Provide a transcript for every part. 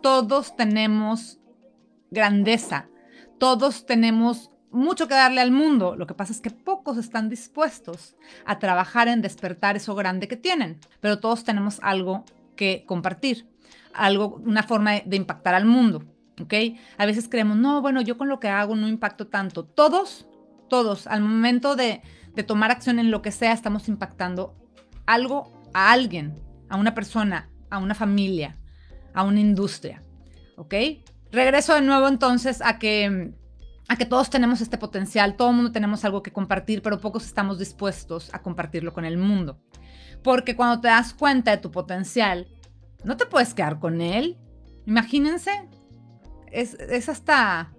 todos tenemos grandeza, todos tenemos mucho que darle al mundo. Lo que pasa es que pocos están dispuestos a trabajar en despertar eso grande que tienen, pero todos tenemos algo que compartir, algo, una forma de, impactar al mundo. ¿Ok? A veces creemos, no, bueno, yo con lo que hago no impacto tanto. Todos, todos, al momento de, de tomar acción en lo que sea, estamos impactando algo a alguien, a una persona, a una familia, a una industria. ¿Ok? Regreso de nuevo entonces a que a que todos tenemos este potencial, todo el mundo tenemos algo que compartir, pero pocos estamos dispuestos a compartirlo con el mundo. Porque cuando te das cuenta de tu potencial, no te puedes quedar con él. Imagínense, es, es hasta...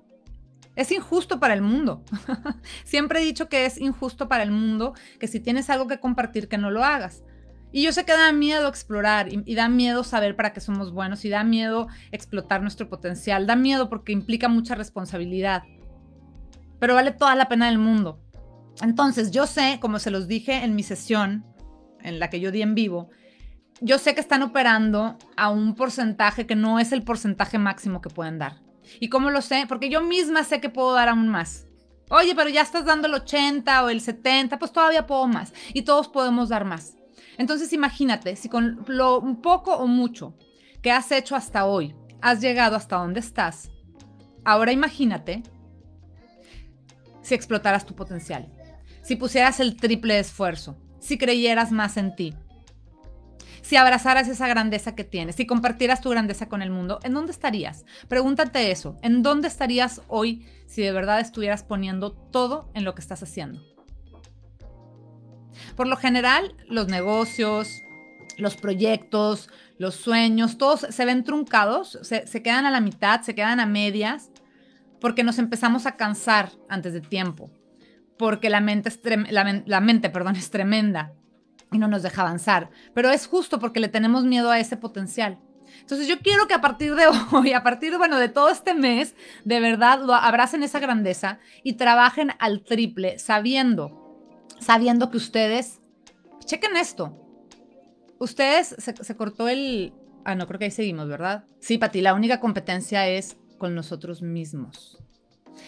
Es injusto para el mundo. Siempre he dicho que es injusto para el mundo que si tienes algo que compartir, que no lo hagas. Y yo sé que da miedo explorar y, da miedo saber para qué somos buenos y da miedo explotar nuestro potencial. Da miedo porque implica mucha responsabilidad pero vale toda la pena del mundo. Entonces, yo sé, como se los dije en mi sesión, en la que yo di en vivo, yo sé que están operando a un porcentaje que no es el porcentaje máximo que pueden dar. ¿Y cómo lo sé? Porque yo misma sé que puedo dar aún más. Oye, pero ya estás dando el 80 o el 70, pues todavía puedo más. Y todos podemos dar más. Entonces imagínate, si con lo poco o mucho que has hecho hasta hoy, has llegado hasta donde estás, ahora imagínate si explotaras tu potencial, si pusieras el triple esfuerzo, si creyeras más en ti, si abrazaras esa grandeza que tienes, si compartieras tu grandeza con el mundo, ¿en dónde estarías? Pregúntate eso, ¿en dónde estarías hoy si de verdad estuvieras poniendo todo en lo que estás haciendo? Por lo general, los negocios, los proyectos, los sueños, todos se ven truncados, se, quedan a la mitad, se quedan a medias, porque nos empezamos a cansar antes de tiempo, porque la mente, es la, mente perdón, es tremenda y no nos deja avanzar, pero es justo porque le tenemos miedo a ese potencial. Entonces yo quiero que a partir de hoy, a partir bueno, de todo este mes, de verdad lo abracen esa grandeza y trabajen al triple, sabiendo, sabiendo que ustedes, chequen esto, ustedes se, cortó el, ah, no, creo que ahí seguimos, ¿verdad? Sí, Pati, la única competencia es con nosotros mismos.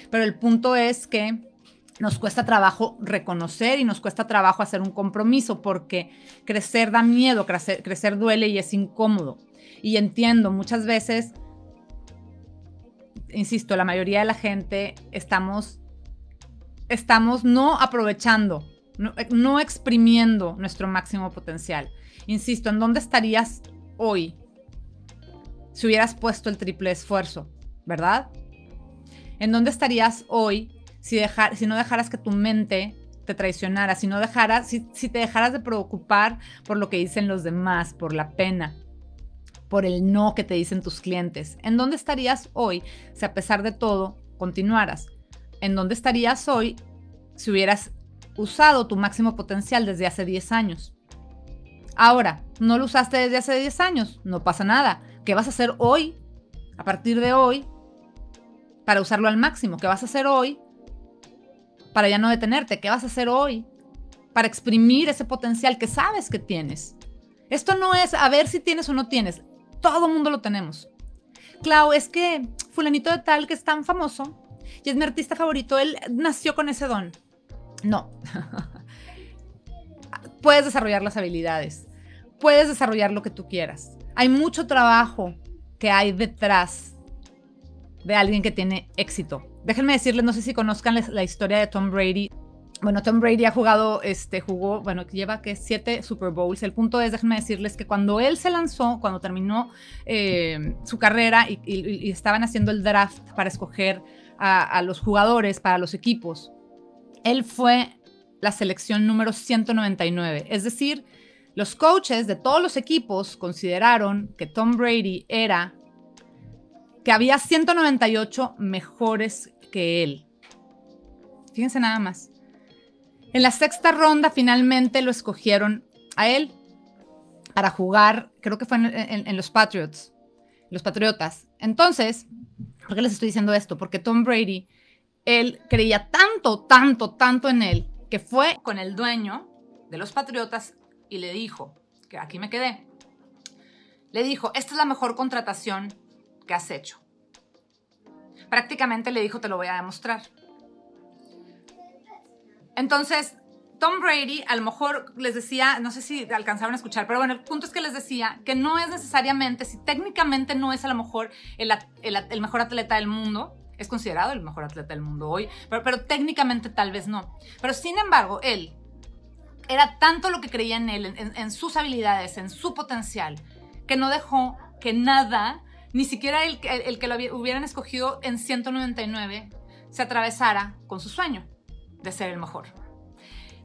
Pero el punto es que nos cuesta trabajo reconocer y nos cuesta trabajo hacer un compromiso porque crecer da miedo, crecer, crecer duele y es incómodo. Y entiendo, muchas veces, insisto, la mayoría de la gente estamos, estamos no aprovechando, no, no exprimiendo nuestro máximo potencial. Insisto, ¿en dónde estarías hoy si hubieras puesto el triple esfuerzo? ¿verdad? ¿En dónde estarías hoy si, dejar, si no dejaras que tu mente te traicionara, si no dejaras, si te dejaras de preocupar por lo que dicen los demás, por la pena, por el no que te dicen tus clientes? ¿En dónde estarías hoy si a pesar de todo continuaras? ¿En dónde estarías hoy si hubieras usado tu máximo potencial desde hace 10 años? Ahora, no lo usaste desde hace 10 años, no pasa nada. ¿Qué vas a hacer hoy, a partir de hoy, para usarlo al máximo. ¿Qué vas a hacer hoy para ya no detenerte? ¿Qué vas a hacer hoy para exprimir ese potencial que sabes que tienes? Esto no es a ver si tienes o no tienes. Todo mundo lo tenemos. Clau, es que fulanito de tal que es tan famoso y es mi artista favorito, él nació con ese don. No. puedes desarrollar las habilidades. Puedes desarrollar lo que tú quieras. Hay mucho trabajo que hay detrás de alguien que tiene éxito. Déjenme decirles, no sé si conozcan la historia de Tom Brady. Bueno, Tom Brady ha jugado, este, jugó, bueno, lleva que siete Super Bowls. El punto es, déjenme decirles que cuando él se lanzó, cuando terminó eh, su carrera y, estaban haciendo el draft para escoger a, a los jugadores para los equipos, él fue la selección número 199. Es decir, los coaches de todos los equipos consideraron que Tom Brady era que había 198 mejores que él. Fíjense nada más. En la sexta ronda finalmente lo escogieron a él para jugar, creo que fue en, los Patriots, los Patriotas. Entonces, ¿por qué les estoy diciendo esto? Porque Tom Brady, él creía tanto, tanto, tanto en él, que fue con el dueño de los Patriotas y le dijo, que aquí me quedé, le dijo, esta es la mejor contratación que has hecho. Prácticamente le dijo, te lo voy a demostrar. Entonces, Tom Brady a lo mejor les decía, no sé si alcanzaron a escuchar, pero bueno, el punto es que les decía que no es necesariamente, si técnicamente no es a lo mejor el, el, mejor atleta del mundo, es considerado el mejor atleta del mundo hoy, pero, técnicamente tal vez no. Pero sin embargo, él era tanto lo que creía en él, en, sus habilidades, en su potencial, que no dejó que nada, ni siquiera el, el que lo hubieran escogido en 199, se atravesara con su sueño de ser el mejor.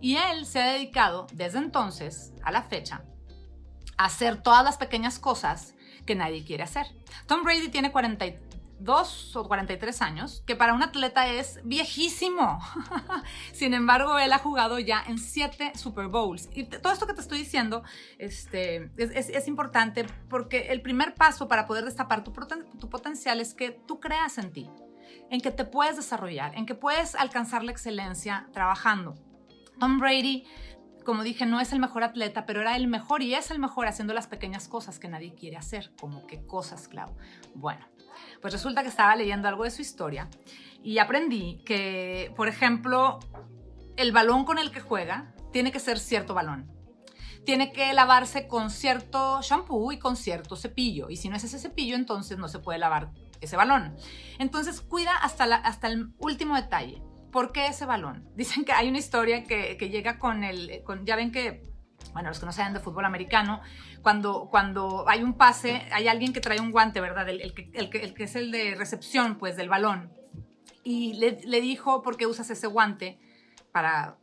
Y él se ha dedicado desde entonces a la fecha a hacer todas las pequeñas cosas que nadie quiere hacer. Tom Brady tiene 42 o 43 años, que para un atleta es viejísimo. Sin embargo, él ha jugado ya en 7 Super Bowls. Y todo esto que te estoy diciendo este, es, importante porque el primer paso para poder destapar tu, tu potencial es que tú creas en ti, en que te puedes desarrollar, en que puedes alcanzar la excelencia trabajando. Tom Brady, como dije, no es el mejor atleta, pero era el mejor y es el mejor haciendo las pequeñas cosas que nadie quiere hacer, como qué cosas, Clau. Bueno, pues resulta que estaba leyendo algo de su historia y aprendí que, por ejemplo, el balón con el que juega tiene que ser cierto balón. Tiene que lavarse con cierto shampoo y con cierto cepillo. Y si no es ese cepillo, entonces no se puede lavar ese balón. Entonces cuida hasta, hasta el último detalle. ¿Por qué ese balón? Dicen que hay una historia que, llega con el, ya ven que, bueno, los que no saben de fútbol americano, cuando, cuando hay un pase, hay alguien que trae un guante, ¿verdad? El, que, el, que, es el de recepción, pues, del balón. Y le, le, dijo, ¿por qué usas ese guante para,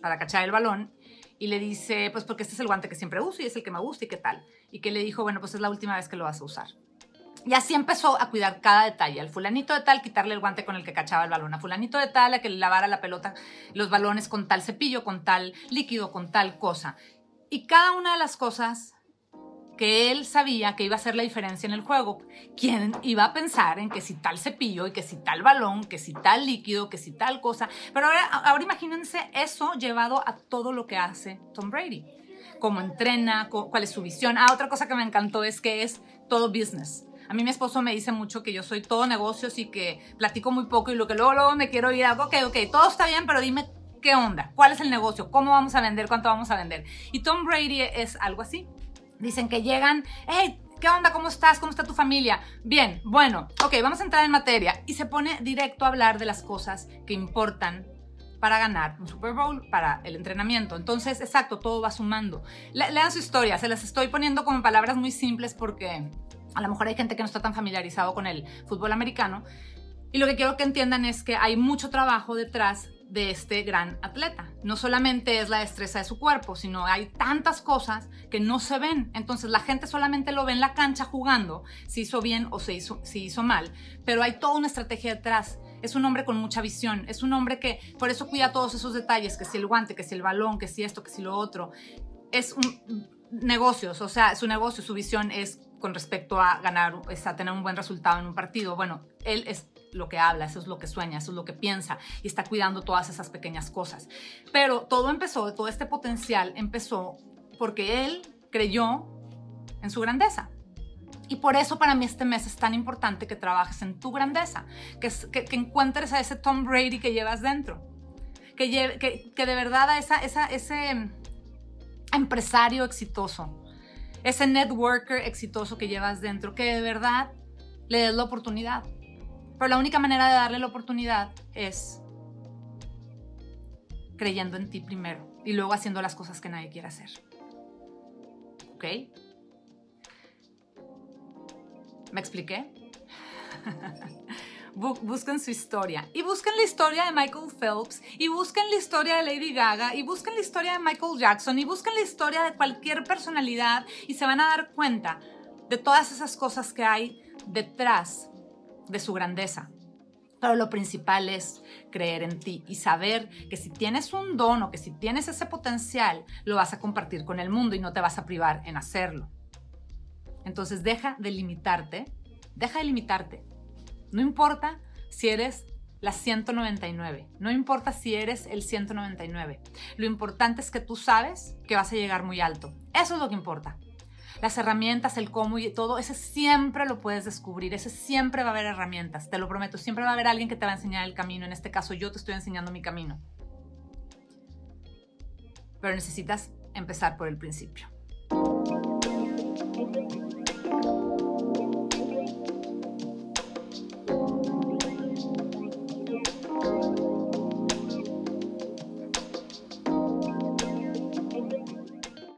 para cachar el balón? Y le dice, pues porque este es el guante que siempre uso y es el que me gusta y qué tal. Y que le dijo, bueno, pues es la última vez que lo vas a usar. Y así empezó a cuidar cada detalle. Al fulanito de tal, quitarle el guante con el que cachaba el balón. A fulanito de tal, a que le lavara la pelota, los balones con tal cepillo, con tal líquido, con tal cosa. Y cada una de las cosas que él sabía que iba a hacer la diferencia en el juego. ¿Quién iba a pensar en que si tal cepillo y que si tal balón, que si tal líquido, que si tal cosa? Pero ahora, ahora imagínense eso llevado a todo lo que hace Tom Brady. Cómo entrena, cuál es su visión. Ah, otra cosa que me encantó es que es todo business. A mí mi esposo me dice mucho que yo soy todo negocios y que platico muy poco y lo que luego, luego me quiero ir a, ok, ok, todo está bien, pero dime qué onda, cuál es el negocio, cómo vamos a vender, cuánto vamos a vender. Y Tom Brady es algo así. Dicen que llegan, hey, ¿qué onda? ¿Cómo estás? ¿Cómo está tu familia? Bien, bueno, ok, vamos a entrar en materia. Y se pone directo a hablar de las cosas que importan para ganar un Super Bowl, para el entrenamiento. Entonces, exacto, todo va sumando. lean su historia, se las estoy poniendo como palabras muy simples porque a lo mejor hay gente que no está tan familiarizado con el fútbol americano. Y lo que quiero que entiendan es que hay mucho trabajo detrás de este gran atleta. No solamente es la destreza de su cuerpo, sino hay tantas cosas que no se ven. Entonces la gente solamente lo ve en la cancha jugando, si hizo bien o si hizo, si hizo mal. Pero hay toda una estrategia detrás. Es un hombre con mucha visión. Es un hombre que por eso cuida todos esos detalles, que si el guante, que si el balón, que si esto, que si lo otro. Es un negocios, o sea, su negocio, su visión es con respecto a ganar, a tener un buen resultado en un partido. Bueno, él es lo que habla, eso es lo que sueña, eso es lo que piensa y está cuidando todas esas pequeñas cosas. Pero todo empezó, todo este potencial empezó porque él creyó en su grandeza. Y por eso para mí este mes es tan importante que trabajes en tu grandeza, que, encuentres a ese Tom Brady que llevas dentro, que, de verdad a esa, ese empresario exitoso, ese networker exitoso que llevas dentro, que de verdad le des la oportunidad. Pero la única manera de darle la oportunidad es creyendo en ti primero y luego haciendo las cosas que nadie quiere hacer. ¿Ok? ¿Me expliqué? busquen su historia. Y busquen la historia de Michael Phelps, y busquen la historia de Lady Gaga, y busquen la historia de Michael Jackson, y busquen la historia de cualquier personalidad, y se van a dar cuenta de todas esas cosas que hay detrás de su grandeza. Pero lo principal es creer en ti y saber que si tienes un don o que si tienes ese potencial, lo vas a compartir con el mundo y no te vas a privar en hacerlo. Entonces deja de limitarte, deja de limitarte no importa si eres la 199, no importa si eres el 199. Lo importante es que tú sabes que vas a llegar muy alto. Eso es lo que importa. Las herramientas, el cómo y todo, ese siempre lo puedes descubrir, ese siempre va a haber herramientas, te lo prometo, siempre va a haber alguien que te va a enseñar el camino, en este caso yo te estoy enseñando mi camino. Pero necesitas empezar por el principio.